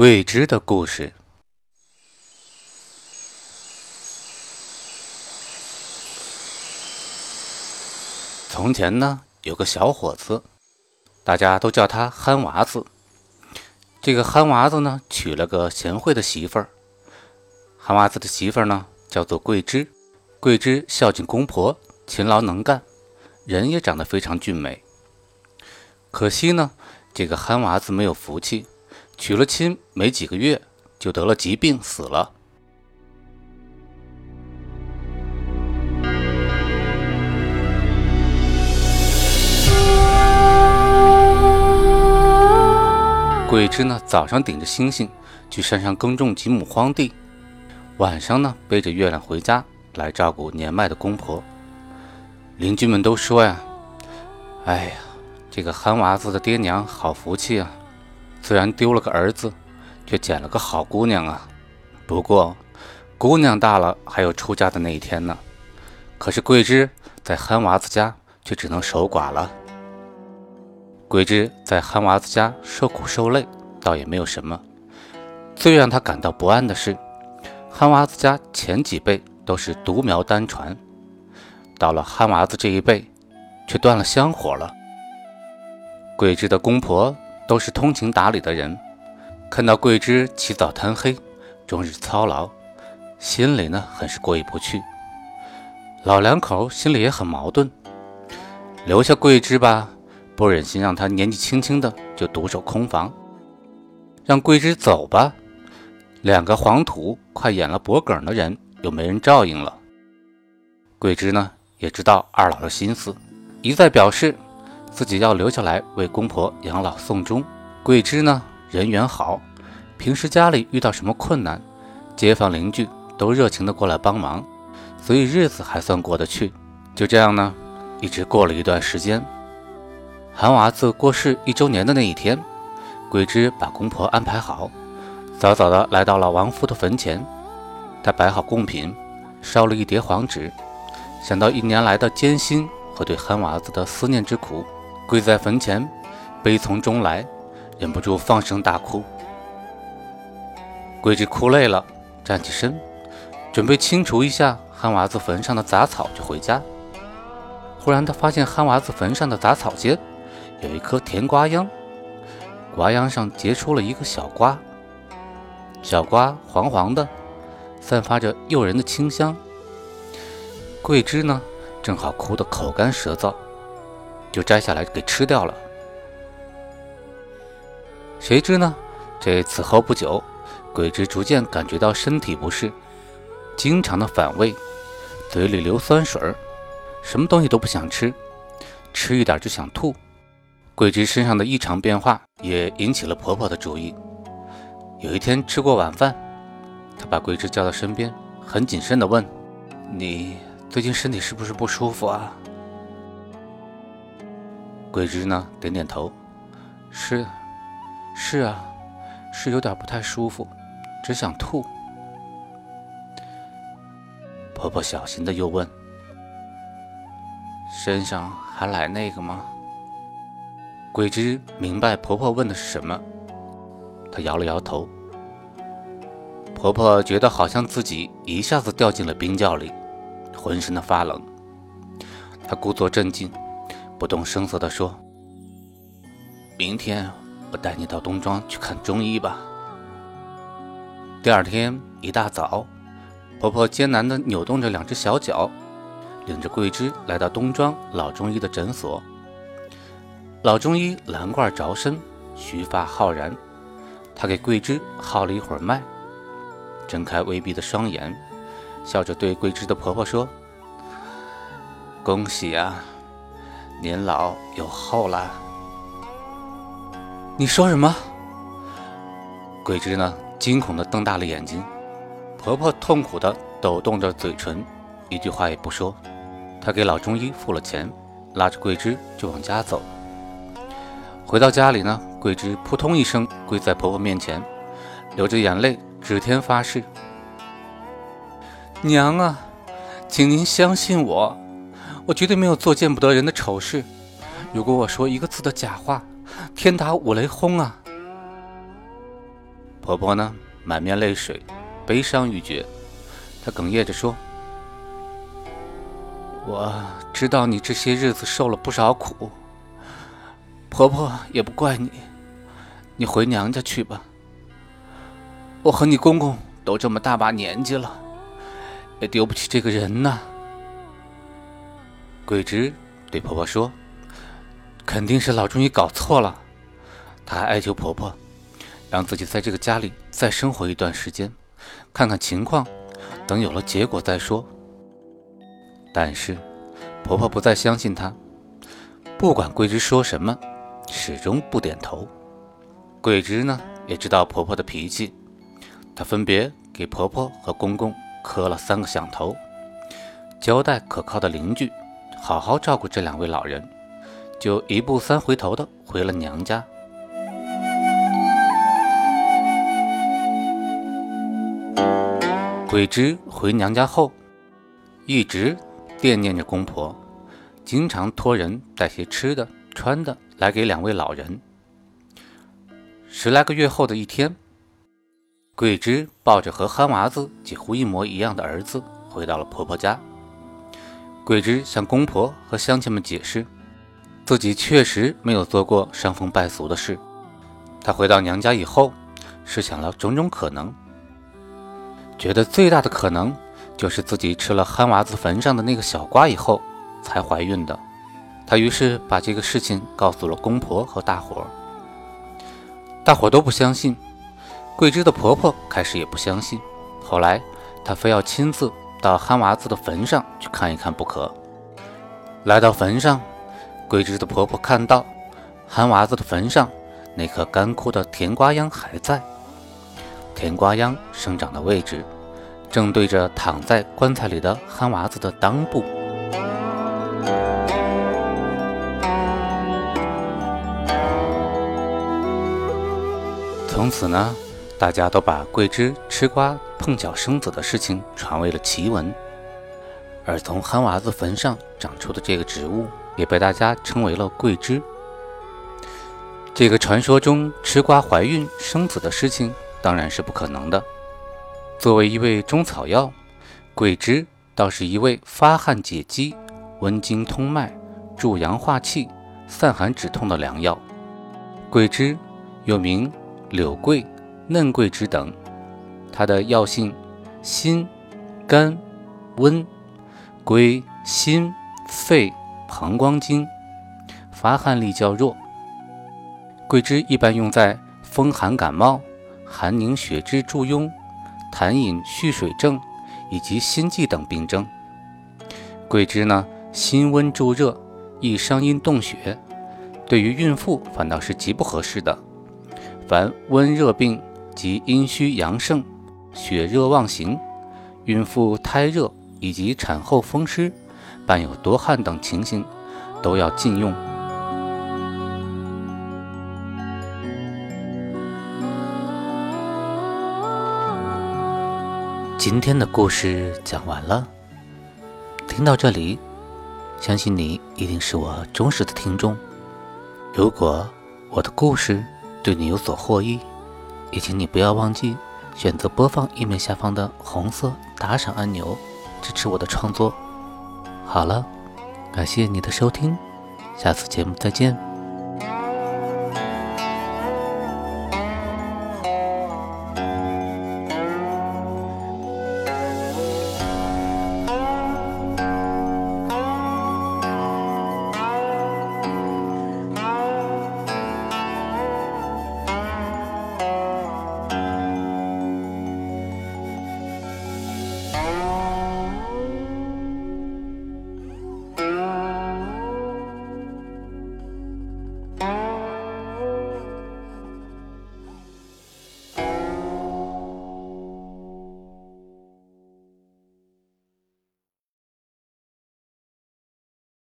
桂枝的故事。从前呢，有个小伙子，大家都叫他憨娃子。这个憨娃子呢，娶了个贤惠的媳妇儿。憨娃子的媳妇儿呢，叫做桂枝。桂枝孝敬公婆，勤劳能干，人也长得非常俊美。可惜呢，这个憨娃子没有福气，娶了亲没几个月，就得了疾病死了。桂枝呢，早上顶着星星去山上耕种几亩荒地，晚上呢背着月亮回家来照顾年迈的公婆。邻居们都说呀：“哎呀，这个憨娃子的爹娘好福气啊！虽然丢了个儿子，却捡了个好姑娘啊。不过，姑娘大了还有出嫁的那一天呢。可是桂枝在憨娃子家却只能守寡了。”桂枝在憨娃子家受苦受累，倒也没有什么。最让他感到不安的是，憨娃子家前几辈都是独苗单传，到了憨娃子这一辈，却断了香火了。桂枝的公婆都是通情达理的人，看到桂枝起早贪黑，终日操劳，心里呢很是过意不去。老两口心里也很矛盾，留下桂枝吧。不忍心让她年纪轻轻的就独守空房，让桂枝走吧。两个黄土快掩了脖梗的人又没人照应了。桂枝呢也知道二老的心思，一再表示自己要留下来为公婆养老送终。桂枝呢人缘好，平时家里遇到什么困难，街坊邻居都热情的过来帮忙，所以日子还算过得去。就这样呢，一直过了一段时间。韩娃子过世一周年的那一天，桂枝把公婆安排好，早早的来到了亡夫的坟前。她摆好贡品，烧了一叠黄纸，想到一年来的艰辛和对韩娃子的思念之苦，跪在坟前，悲从中来，忍不住放声大哭。桂枝哭累了，站起身，准备清除一下憨娃子坟上的杂草就回家。忽然，他发现憨娃子坟上的杂草间。有一颗甜瓜秧，瓜秧上结出了一个小瓜，小瓜黄黄的，散发着诱人的清香。桂枝呢，正好哭得口干舌燥，就摘下来给吃掉了。谁知呢，这此后不久，桂枝逐渐感觉到身体不适，经常的反胃，嘴里流酸水儿，什么东西都不想吃，吃一点就想吐。桂枝身上的异常变化也引起了婆婆的注意。有一天吃过晚饭，她把桂枝叫到身边，很谨慎地问：“你最近身体是不是不舒服啊？”桂枝呢点点头：“是，是啊，是有点不太舒服，只想吐。”婆婆小心的又问：“身上还来那个吗？”桂枝明白婆婆问的是什么，她摇了摇头。婆婆觉得好像自己一下子掉进了冰窖里，浑身的发冷。她故作镇静，不动声色地说：“明天我带你到东庄去看中医吧。”第二天一大早，婆婆艰难地扭动着两只小脚，领着桂枝来到东庄老中医的诊所。老中医蓝罐着身，须发浩然。他给桂枝号了一会儿脉，睁开微闭的双眼，笑着对桂枝的婆婆说：“恭喜啊，年老有后了。”你说什么？桂枝呢，惊恐的瞪大了眼睛。婆婆痛苦的抖动着嘴唇，一句话也不说。她给老中医付了钱，拉着桂枝就往家走。回到家里呢，桂枝扑通一声跪在婆婆面前，流着眼泪，指天发誓：“娘啊，请您相信我，我绝对没有做见不得人的丑事。如果我说一个字的假话，天打五雷轰啊！”婆婆呢，满面泪水。悲伤欲绝，她哽咽着说：“我知道你这些日子受了不少苦，婆婆也不怪你，你回娘家去吧。我和你公公都这么大把年纪了，也丢不起这个人呐。”桂枝对婆婆说：“肯定是老中医搞错了。”她还哀求婆婆，让自己在这个家里再生活一段时间。看看情况，等有了结果再说。但是婆婆不再相信她，不管桂枝说什么，始终不点头。桂枝呢，也知道婆婆的脾气，她分别给婆婆和公公磕了三个响头，交代可靠的邻居好好照顾这两位老人，就一步三回头的回了娘家。桂枝回娘家后，一直惦念着公婆，经常托人带些吃的、穿的来给两位老人。十来个月后的一天，桂枝抱着和憨娃子几乎一模一样的儿子回到了婆婆家。桂枝向公婆和乡亲们解释，自己确实没有做过伤风败俗的事。她回到娘家以后，试想了种种可能。觉得最大的可能就是自己吃了憨娃子坟上的那个小瓜以后才怀孕的。她于是把这个事情告诉了公婆和大伙儿，大伙都不相信。桂枝的婆婆开始也不相信，后来她非要亲自到憨娃子的坟上去看一看不可。来到坟上，桂枝的婆婆看到憨娃子的坟上那棵干枯的甜瓜秧还在。甜瓜秧生长的位置，正对着躺在棺材里的憨娃子的裆部。从此呢，大家都把桂枝吃瓜碰巧生子的事情传为了奇闻，而从憨娃子坟上长出的这个植物，也被大家称为了桂枝。这个传说中吃瓜怀孕生子的事情。当然是不可能的。作为一味中草药，桂枝倒是一味发汗解肌、温经通脉、助阳化气、散寒止痛的良药。桂枝又名柳桂、嫩桂枝等，它的药性辛、甘、温，归心、肺、膀胱经，发汗力较弱。桂枝一般用在风寒感冒。寒凝血脂助痈、痰饮蓄水症以及心悸等病症。桂枝呢，辛温助热，易伤阴动血，对于孕妇反倒是极不合适的。凡温热病及阴虚阳盛、血热妄行、孕妇胎热以及产后风湿、伴有多汗等情形，都要禁用。今天的故事讲完了，听到这里，相信你一定是我忠实的听众。如果我的故事对你有所获益，也请你不要忘记选择播放页面下方的红色打赏按钮，支持我的创作。好了，感谢你的收听，下次节目再见。